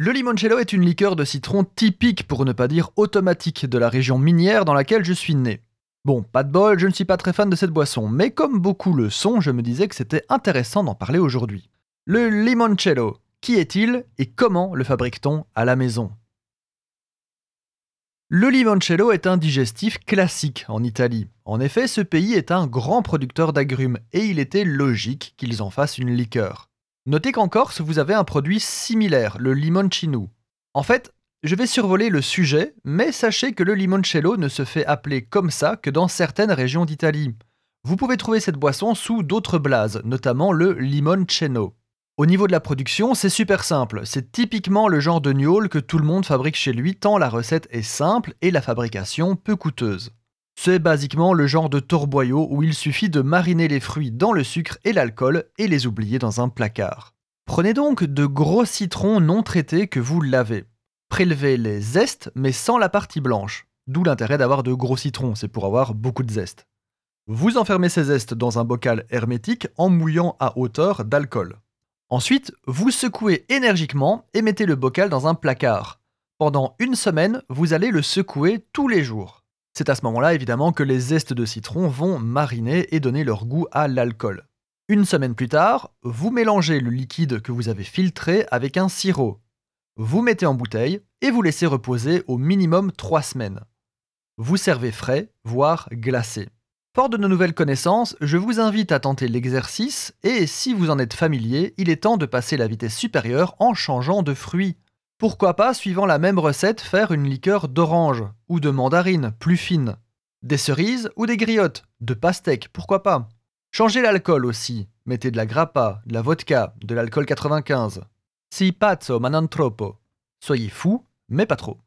Le limoncello est une liqueur de citron typique, pour ne pas dire automatique, de la région minière dans laquelle je suis né. Bon, pas de bol, je ne suis pas très fan de cette boisson, mais comme beaucoup le sont, je me disais que c'était intéressant d'en parler aujourd'hui. Le limoncello, qui est-il et comment le fabrique-t-on à la maison? Le limoncello est un digestif classique en Italie. En effet, ce pays est un grand producteur d'agrumes et il était logique qu'ils en fassent une liqueur. Notez qu'en Corse, vous avez un produit similaire, le limoncino. En fait, je vais survoler le sujet, mais sachez que le limoncello ne se fait appeler comme ça que dans certaines régions d'Italie. Vous pouvez trouver cette boisson sous d'autres blazes, notamment le limoncello. Au niveau de la production, c'est super simple. C'est typiquement le genre de gnôle que tout le monde fabrique chez lui tant la recette est simple et la fabrication peu coûteuse. C'est basiquement le genre de torboyau où il suffit de mariner les fruits dans le sucre et l'alcool et les oublier dans un placard. Prenez donc de gros citrons non traités que vous lavez. Prélevez les zestes mais sans la partie blanche. D'où l'intérêt d'avoir de gros citrons, c'est pour avoir beaucoup de zeste. Vous enfermez ces zestes dans un bocal hermétique en mouillant à hauteur d'alcool. Ensuite, vous secouez énergiquement et mettez le bocal dans un placard. Pendant une semaine, vous allez le secouer tous les jours. C'est à ce moment-là évidemment que les zestes de citron vont mariner et donner leur goût à l'alcool. Une semaine plus tard, vous mélangez le liquide que vous avez filtré avec un sirop. Vous mettez en bouteille et vous laissez reposer au minimum 3 semaines. Vous servez frais, voire glacé. Fort de nos nouvelles connaissances, je vous invite à tenter l'exercice et si vous en êtes familier, il est temps de passer la vitesse supérieure en changeant de fruit. Pourquoi pas, suivant la même recette, faire une liqueur d'orange ou de mandarine plus fine? Des cerises ou des griottes? De pastèque, pourquoi pas? Changez l'alcool aussi. Mettez de la grappa, de la vodka, de l'alcool 95. Si pazzo ma non troppo. Soyez fou, mais pas trop.